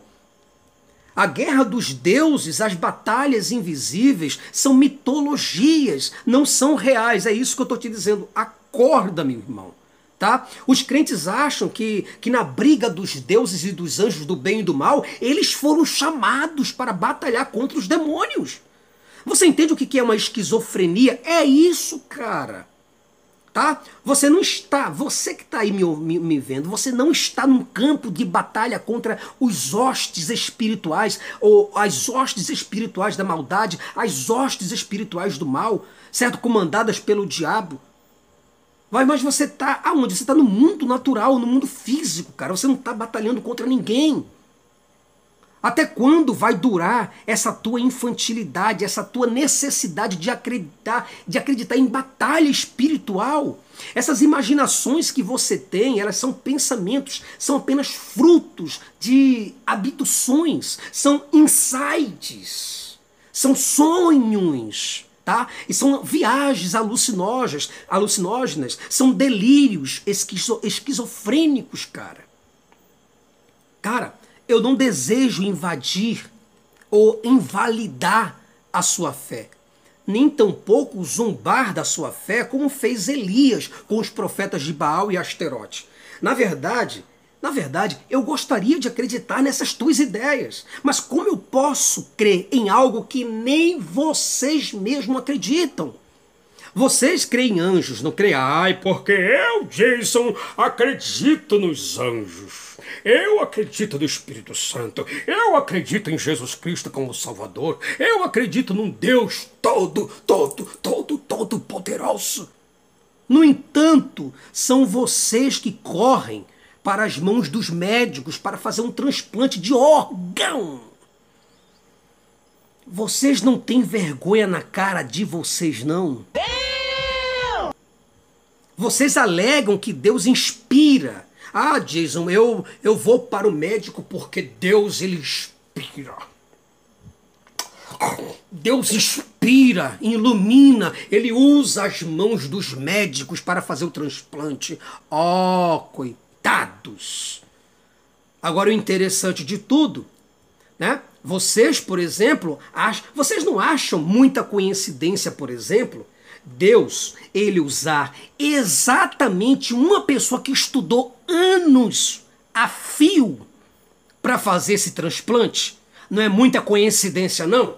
A guerra dos deuses, as batalhas invisíveis, são mitologias, não são reais. É isso que eu estou te dizendo. Acorda, meu irmão. Tá? Os crentes acham que, que na briga dos deuses e dos anjos do bem e do mal, eles foram chamados para batalhar contra os demônios. Você entende o que é uma esquizofrenia? É isso, cara. Tá? Você não está, você que está aí me, me, me, vendo, você não está num campo de batalha contra os hostes espirituais, ou as hostes espirituais da maldade, as hostes espirituais do mal, certo? Comandadas pelo diabo. Vai, mas você está aonde? Você está no mundo natural, no mundo físico, cara. Você não está batalhando contra ninguém. Até quando vai durar essa tua infantilidade, essa tua necessidade de acreditar, de acreditar em batalha espiritual? Essas imaginações que você tem, elas são pensamentos, são apenas frutos de abduções, são insights, são sonhos, tá? E são viagens alucinógenas, alucinógenas, são delírios esquizo, esquizofrênicos, cara. Cara, eu não desejo invadir ou invalidar a sua fé, nem tampouco zombar da sua fé, como fez Elias com os profetas de Baal e Asterote. Na verdade, na verdade, eu gostaria de acreditar nessas tuas ideias, mas como eu posso crer em algo que nem vocês mesmos acreditam? Vocês creem em anjos, não creem? Ai, porque eu, Jason, acredito nos anjos. Eu acredito no Espírito Santo. Eu acredito em Jesus Cristo como Salvador. Eu acredito num Deus todo, todo, todo, todo poderoso. No entanto, são vocês que correm para as mãos dos médicos para fazer um transplante de órgão. Vocês não têm vergonha na cara de vocês, não? Vocês alegam que Deus inspira ah, Jason, eu, eu vou para o médico porque Deus ele inspira. Deus inspira, ilumina, ele usa as mãos dos médicos para fazer o transplante. Oh, coitados! Agora o interessante de tudo, né? Vocês, por exemplo, ach... vocês não acham muita coincidência, por exemplo, Deus, ele usar exatamente uma pessoa que estudou anos a fio para fazer esse transplante? Não é muita coincidência, não?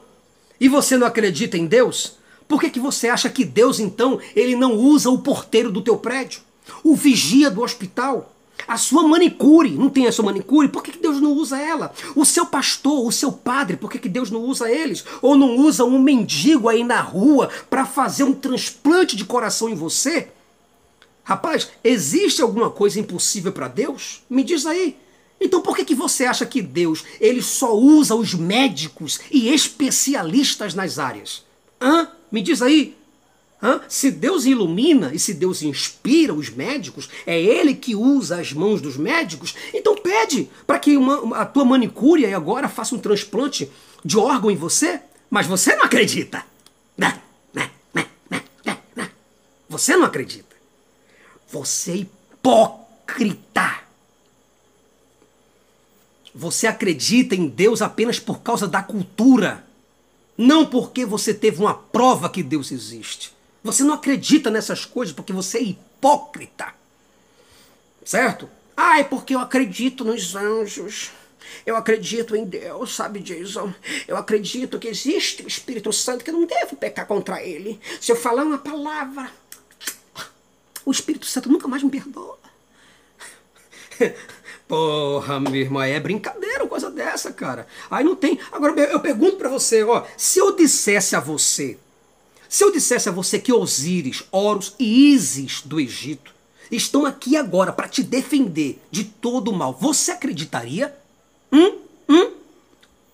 E você não acredita em Deus? Por que, que você acha que Deus, então, ele não usa o porteiro do teu prédio? O vigia do hospital? A sua manicure, não tem a sua manicure? Por que, que Deus não usa ela? O seu pastor, o seu padre, por que, que Deus não usa eles? Ou não usa um mendigo aí na rua para fazer um transplante de coração em você? Rapaz, existe alguma coisa impossível para Deus? Me diz aí. Então por que, que você acha que Deus ele só usa os médicos e especialistas nas áreas? Hã? Me diz aí. Hã? Se Deus ilumina e se Deus inspira os médicos, é Ele que usa as mãos dos médicos, então pede para que uma, a tua manicure agora faça um transplante de órgão em você, mas você não acredita. Né? Né? Né? Você não acredita. Você é hipócrita. Você acredita em Deus apenas por causa da cultura, não porque você teve uma prova que Deus existe. Você não acredita nessas coisas porque você é hipócrita. Certo? Ah, é porque eu acredito nos anjos. Eu acredito em Deus, sabe, Jason? Eu acredito que existe o Espírito Santo que eu não devo pecar contra ele. Se eu falar uma palavra, o Espírito Santo nunca mais me perdoa. <laughs> Porra, meu irmão, é brincadeira uma coisa dessa, cara. Aí não tem. Agora eu pergunto para você, ó, se eu dissesse a você, se eu dissesse a você que Osíris, Horus e Ísis do Egito estão aqui agora para te defender de todo o mal, você acreditaria? Hum? Hum?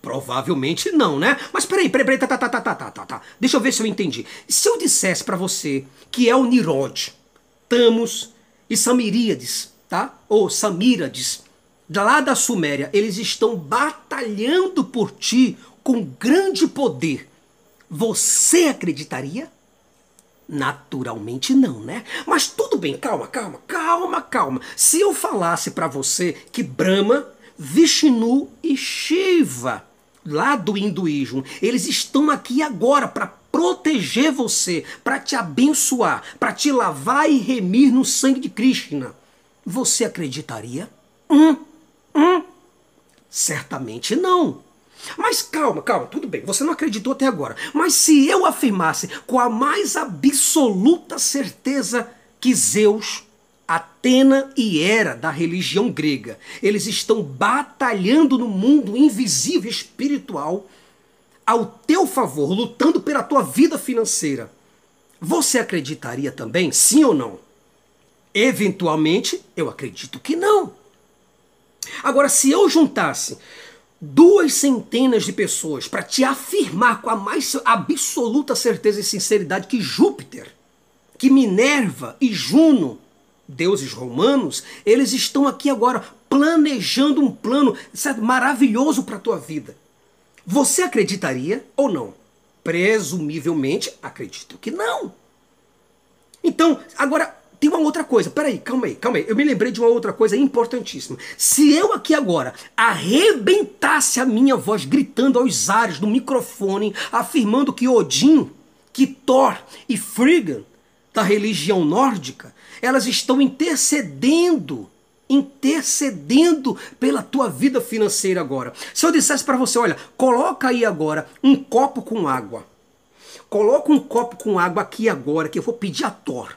Provavelmente não, né? Mas peraí, peraí, peraí, tá, tá, tá, tá, tá, tá, tá. Deixa eu ver se eu entendi. Se eu dissesse para você que é o Nirod, Tamos e Samiríades, tá? Ou Samírades, lá da Suméria, eles estão batalhando por ti com grande poder. Você acreditaria? Naturalmente não, né? Mas tudo bem, calma, calma, calma, calma. Se eu falasse para você que Brahma, Vishnu e Shiva, lá do hinduísmo, eles estão aqui agora para proteger você, para te abençoar, para te lavar e remir no sangue de Krishna. Você acreditaria? Hum, hum. Certamente não. Mas calma, calma, tudo bem, você não acreditou até agora. Mas se eu afirmasse com a mais absoluta certeza que Zeus, Atena e Hera da religião grega, eles estão batalhando no mundo invisível espiritual ao teu favor, lutando pela tua vida financeira, você acreditaria também, sim ou não? Eventualmente, eu acredito que não. Agora, se eu juntasse duas centenas de pessoas para te afirmar com a mais absoluta certeza e sinceridade que Júpiter, que Minerva e Juno, deuses romanos, eles estão aqui agora planejando um plano certo, maravilhoso para a tua vida. Você acreditaria ou não? Presumivelmente, acredito que não. Então, agora tem uma outra coisa. Peraí, calma aí, calma aí. Eu me lembrei de uma outra coisa importantíssima. Se eu aqui agora arrebentasse a minha voz gritando aos ares do microfone, afirmando que Odin, que Thor e Frigga, da religião nórdica, elas estão intercedendo intercedendo pela tua vida financeira agora. Se eu dissesse para você, olha, coloca aí agora um copo com água. Coloca um copo com água aqui agora que eu vou pedir a Thor.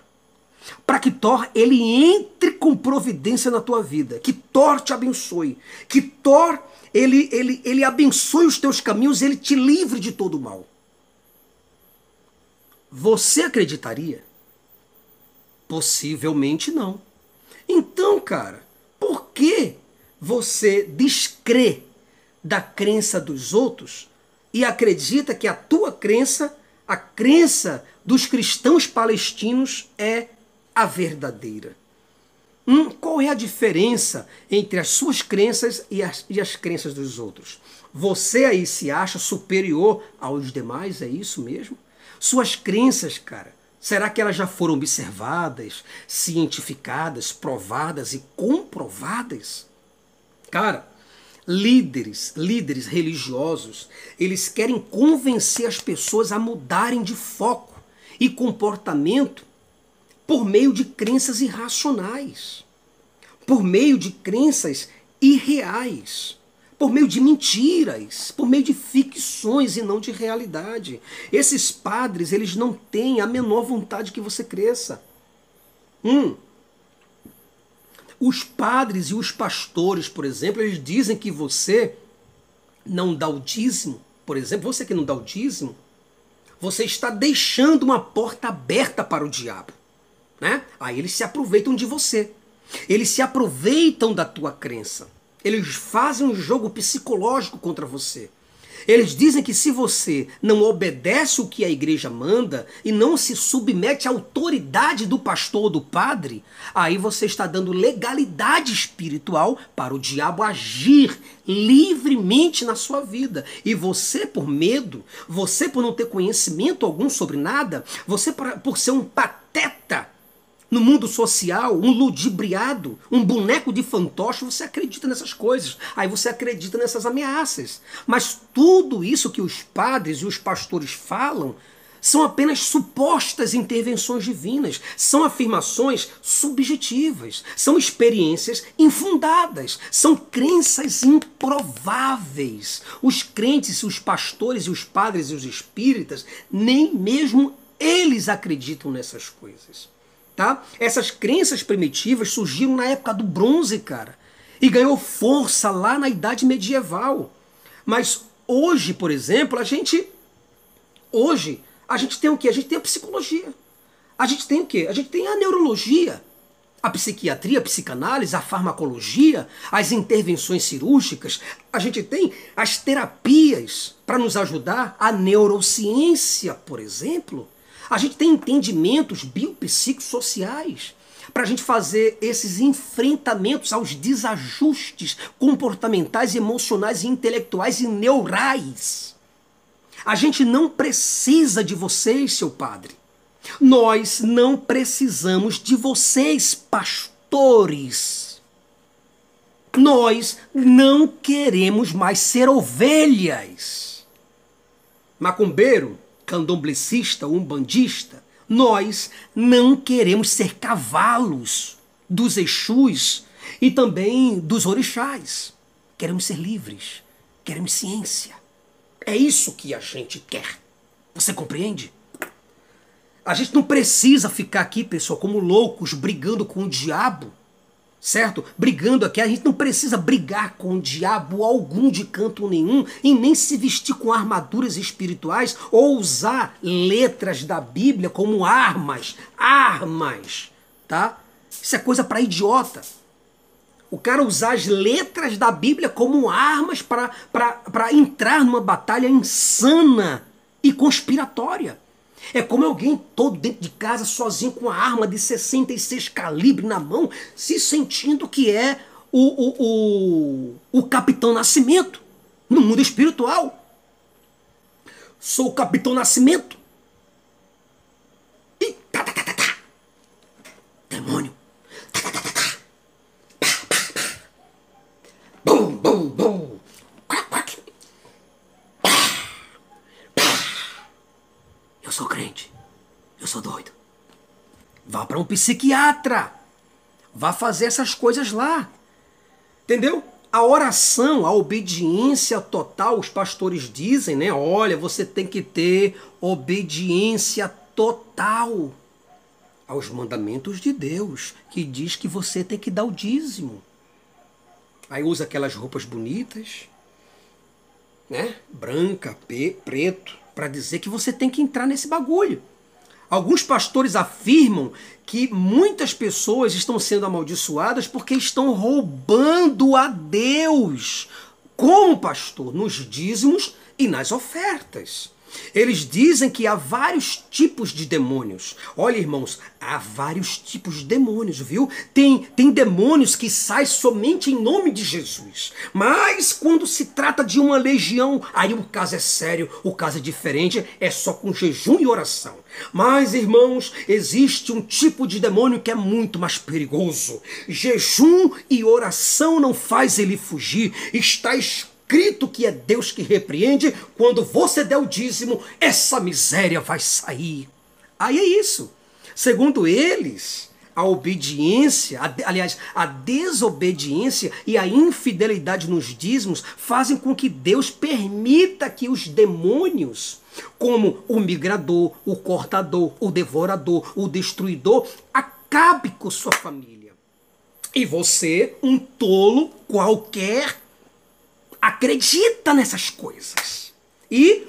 Para que Thor ele entre com providência na tua vida, que Thor te abençoe, que Thor ele ele ele abençoe os teus caminhos, ele te livre de todo o mal. Você acreditaria? Possivelmente não. Então, cara, por que você descrê da crença dos outros e acredita que a tua crença, a crença dos cristãos palestinos, é a verdadeira? Hum, qual é a diferença entre as suas crenças e as, e as crenças dos outros? Você aí se acha superior aos demais, é isso mesmo? Suas crenças, cara, Será que elas já foram observadas, cientificadas, provadas e comprovadas? Cara, líderes, líderes religiosos, eles querem convencer as pessoas a mudarem de foco e comportamento por meio de crenças irracionais, por meio de crenças irreais por meio de mentiras, por meio de ficções e não de realidade. Esses padres, eles não têm a menor vontade que você cresça. Um, os padres e os pastores, por exemplo, eles dizem que você não dá o dízimo, por exemplo, você que não dá o dízimo, você está deixando uma porta aberta para o diabo. Né? Aí eles se aproveitam de você. Eles se aproveitam da tua crença. Eles fazem um jogo psicológico contra você. Eles dizem que se você não obedece o que a igreja manda e não se submete à autoridade do pastor ou do padre, aí você está dando legalidade espiritual para o diabo agir livremente na sua vida. E você, por medo, você por não ter conhecimento algum sobre nada, você por ser um pateta no mundo social, um ludibriado, um boneco de fantoche, você acredita nessas coisas. Aí você acredita nessas ameaças. Mas tudo isso que os padres e os pastores falam são apenas supostas intervenções divinas, são afirmações subjetivas, são experiências infundadas, são crenças improváveis. Os crentes, os pastores e os padres e os espíritas, nem mesmo eles acreditam nessas coisas. Tá? Essas crenças primitivas surgiram na época do bronze, cara, e ganhou força lá na idade medieval. Mas hoje, por exemplo, a gente hoje a gente tem o que? A gente tem a psicologia. A gente tem o que? A gente tem a neurologia, a psiquiatria, a psicanálise, a farmacologia, as intervenções cirúrgicas. A gente tem as terapias para nos ajudar, a neurociência, por exemplo. A gente tem entendimentos biopsicossociais para a gente fazer esses enfrentamentos aos desajustes comportamentais, emocionais, intelectuais e neurais. A gente não precisa de vocês, seu padre. Nós não precisamos de vocês, pastores. Nós não queremos mais ser ovelhas. Macumbeiro, candomblecista, umbandista, nós não queremos ser cavalos dos Exus e também dos orixás. Queremos ser livres, queremos ciência. É isso que a gente quer. Você compreende? A gente não precisa ficar aqui, pessoal, como loucos, brigando com o diabo, certo? Brigando aqui. A gente não precisa brigar com diabo algum de canto nenhum e nem se vestir com armaduras espirituais ou usar letras da Bíblia como armas. Armas, tá? Isso é coisa para idiota. O cara usar as letras da Bíblia como armas para entrar numa batalha insana e conspiratória. É como alguém todo dentro de casa, sozinho, com uma arma de 66 calibre na mão, se sentindo que é o, o, o, o Capitão Nascimento no mundo espiritual. Sou o Capitão Nascimento. E tá, tá, tá, tá, tá. Demônio. sou crente. Eu sou doido. Vá um psiquiatra. Vá fazer essas coisas lá. Entendeu? A oração, a obediência total, os pastores dizem, né? Olha, você tem que ter obediência total aos mandamentos de Deus, que diz que você tem que dar o dízimo. Aí usa aquelas roupas bonitas, né? Branca, preto, para dizer que você tem que entrar nesse bagulho. Alguns pastores afirmam que muitas pessoas estão sendo amaldiçoadas porque estão roubando a Deus. Como pastor? Nos dízimos e nas ofertas. Eles dizem que há vários tipos de demônios. Olha, irmãos, há vários tipos de demônios, viu? Tem, tem demônios que saem somente em nome de Jesus. Mas quando se trata de uma legião, aí o caso é sério, o caso é diferente, é só com jejum e oração. Mas, irmãos, existe um tipo de demônio que é muito mais perigoso. Jejum e oração não faz ele fugir. Está escrito escrito que é Deus que repreende, quando você der o dízimo, essa miséria vai sair. Aí é isso. Segundo eles, a obediência, a, aliás, a desobediência e a infidelidade nos dízimos fazem com que Deus permita que os demônios, como o migrador, o cortador, o devorador, o destruidor, acabe com sua família. E você, um tolo qualquer, acredita nessas coisas. E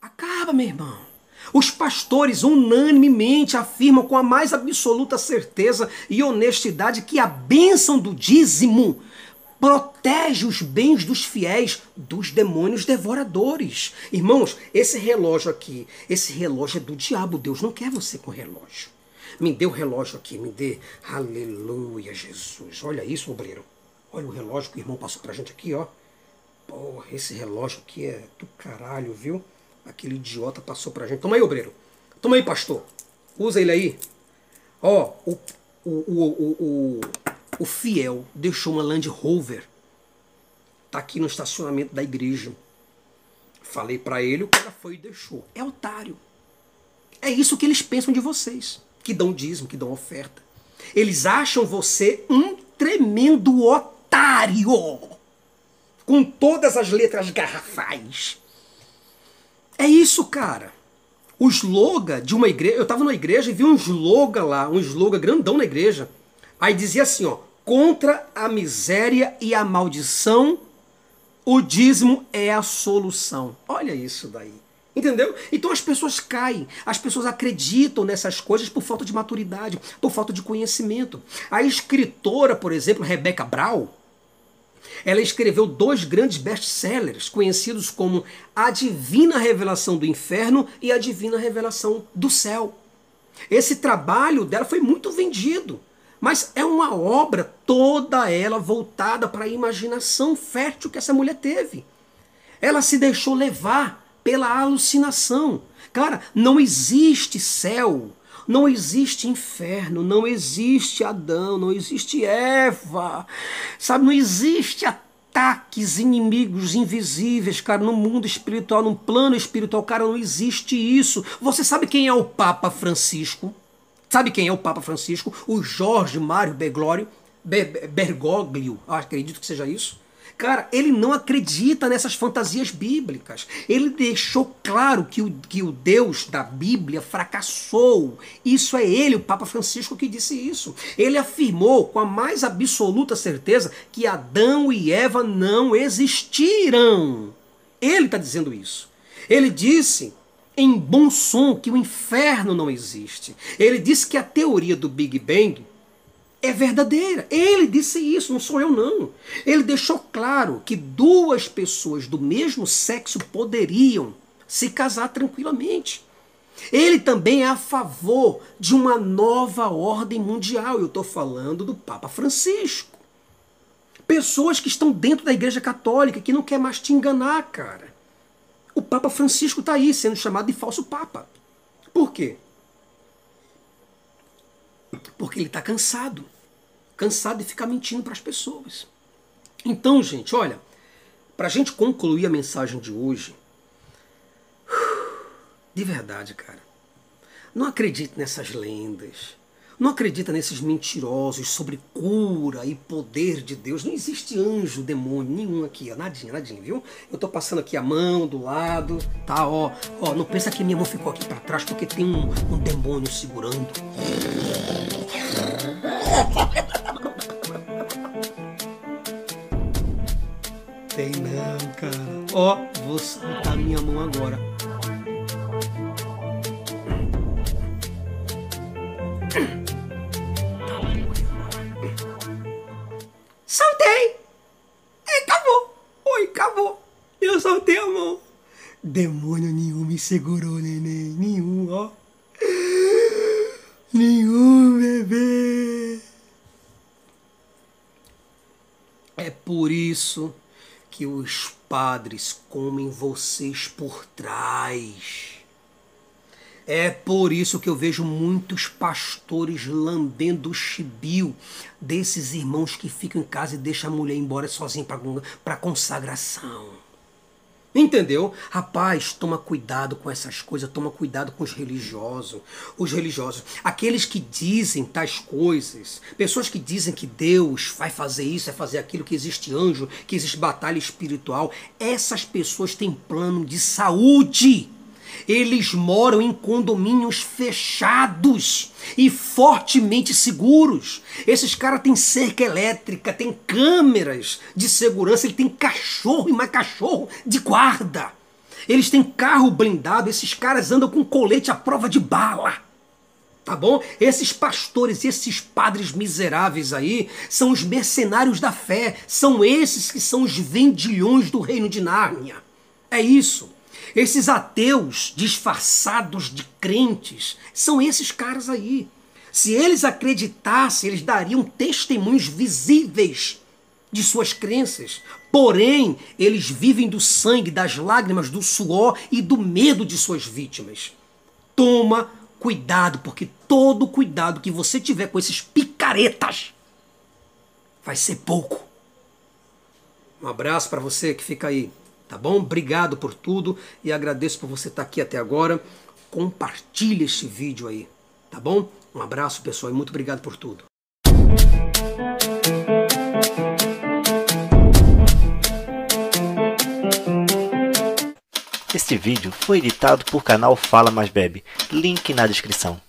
acaba, meu irmão. Os pastores unanimemente afirmam com a mais absoluta certeza e honestidade que a bênção do dízimo protege os bens dos fiéis dos demônios devoradores. Irmãos, esse relógio aqui, esse relógio é do diabo. Deus não quer você com relógio. Me dê o relógio aqui, me dê. Aleluia, Jesus. Olha isso, obreiro. Olha o relógio que o irmão passou pra gente aqui, ó. Porra, esse relógio aqui é do caralho, viu? Aquele idiota passou pra gente. Toma aí, obreiro. Toma aí, pastor. Usa ele aí. Ó, o, o, o, o, o, fiel deixou uma Land Rover. Tá aqui no estacionamento da igreja. Falei para ele, o cara foi e deixou. É otário. É isso que eles pensam de vocês, que dão dízimo, que dão oferta. Eles acham você um tremendo otário, com todas as letras garrafais. É isso, cara. O slogan de uma igreja, eu estava numa igreja e vi um slogan lá, um slogan grandão na igreja. Aí dizia assim, ó, contra a miséria e a maldição, o dízimo é a solução. Olha isso daí. Entendeu? Então as pessoas caem, as pessoas acreditam nessas coisas por falta de maturidade, por falta de conhecimento. A escritora, por exemplo, Rebecca Brown, ela escreveu dois grandes best-sellers, conhecidos como A Divina Revelação do Inferno e A Divina Revelação do Céu. Esse trabalho dela foi muito vendido, mas é uma obra toda ela voltada para a imaginação fértil que essa mulher teve. Ela se deixou levar pela alucinação. Cara, não existe céu, não existe inferno, não existe Adão, não existe Eva, sabe? Não existe ataques inimigos invisíveis, cara, no mundo espiritual, no plano espiritual, cara, não existe isso. Você sabe quem é o Papa Francisco? Sabe quem é o Papa Francisco? O Jorge Mário Bergoglio, Bergoglio, acredito que seja isso. Cara, ele não acredita nessas fantasias bíblicas. Ele deixou claro que o, que o Deus da Bíblia fracassou. Isso é ele, o Papa Francisco, que disse isso. Ele afirmou com a mais absoluta certeza que Adão e Eva não existiram. Ele está dizendo isso. Ele disse em bom som que o inferno não existe. Ele disse que a teoria do Big Bang é verdadeira. Ele disse isso, não sou eu não. Ele deixou claro que duas pessoas do mesmo sexo poderiam se casar tranquilamente. Ele também é a favor de uma nova ordem mundial. Eu estou falando do Papa Francisco. Pessoas que estão dentro da Igreja Católica que não quer mais te enganar, cara. O Papa Francisco está aí sendo chamado de falso Papa. Por quê? Porque ele está cansado. Cansado de ficar mentindo para as pessoas. Então, gente, olha, para a gente concluir a mensagem de hoje, de verdade, cara, não acredite nessas lendas. Não acredita nesses mentirosos sobre cura e poder de Deus. Não existe anjo, demônio, nenhum aqui, ó, nadinha, nadinha, viu? Eu tô passando aqui a mão do lado, tá, ó. Ó, não pensa que minha mão ficou aqui para trás porque tem um, um demônio segurando. <laughs> Tem não, cara. Ó, vou soltar minha mão agora. Saltei! E acabou! Oi, acabou! Eu soltei a mão. Demônio nenhum me segurou, neném. Nenhum, ó. Nenhum, bebê. É por isso que os padres comem vocês por trás. É por isso que eu vejo muitos pastores lambendo o chibio desses irmãos que ficam em casa e deixam a mulher embora sozinha para consagração. Entendeu? Rapaz, toma cuidado com essas coisas, toma cuidado com os religiosos. Os religiosos, aqueles que dizem tais coisas, pessoas que dizem que Deus vai fazer isso, vai fazer aquilo, que existe anjo, que existe batalha espiritual, essas pessoas têm plano de saúde. Eles moram em condomínios fechados e fortemente seguros. Esses caras têm cerca elétrica, têm câmeras de segurança, ele tem cachorro e mais cachorro de guarda. Eles têm carro blindado, esses caras andam com colete à prova de bala. Tá bom? Esses pastores, esses padres miseráveis aí, são os mercenários da fé. São esses que são os vendilhões do reino de Nárnia. É isso. Esses ateus disfarçados de crentes são esses caras aí. Se eles acreditassem, eles dariam testemunhos visíveis de suas crenças. Porém, eles vivem do sangue, das lágrimas, do suor e do medo de suas vítimas. Toma cuidado, porque todo cuidado que você tiver com esses picaretas vai ser pouco. Um abraço para você que fica aí Tá bom? Obrigado por tudo e agradeço por você estar aqui até agora. Compartilhe este vídeo aí, tá bom? Um abraço, pessoal, e muito obrigado por tudo. Este vídeo foi editado por canal Fala Mais Bebe, link na descrição.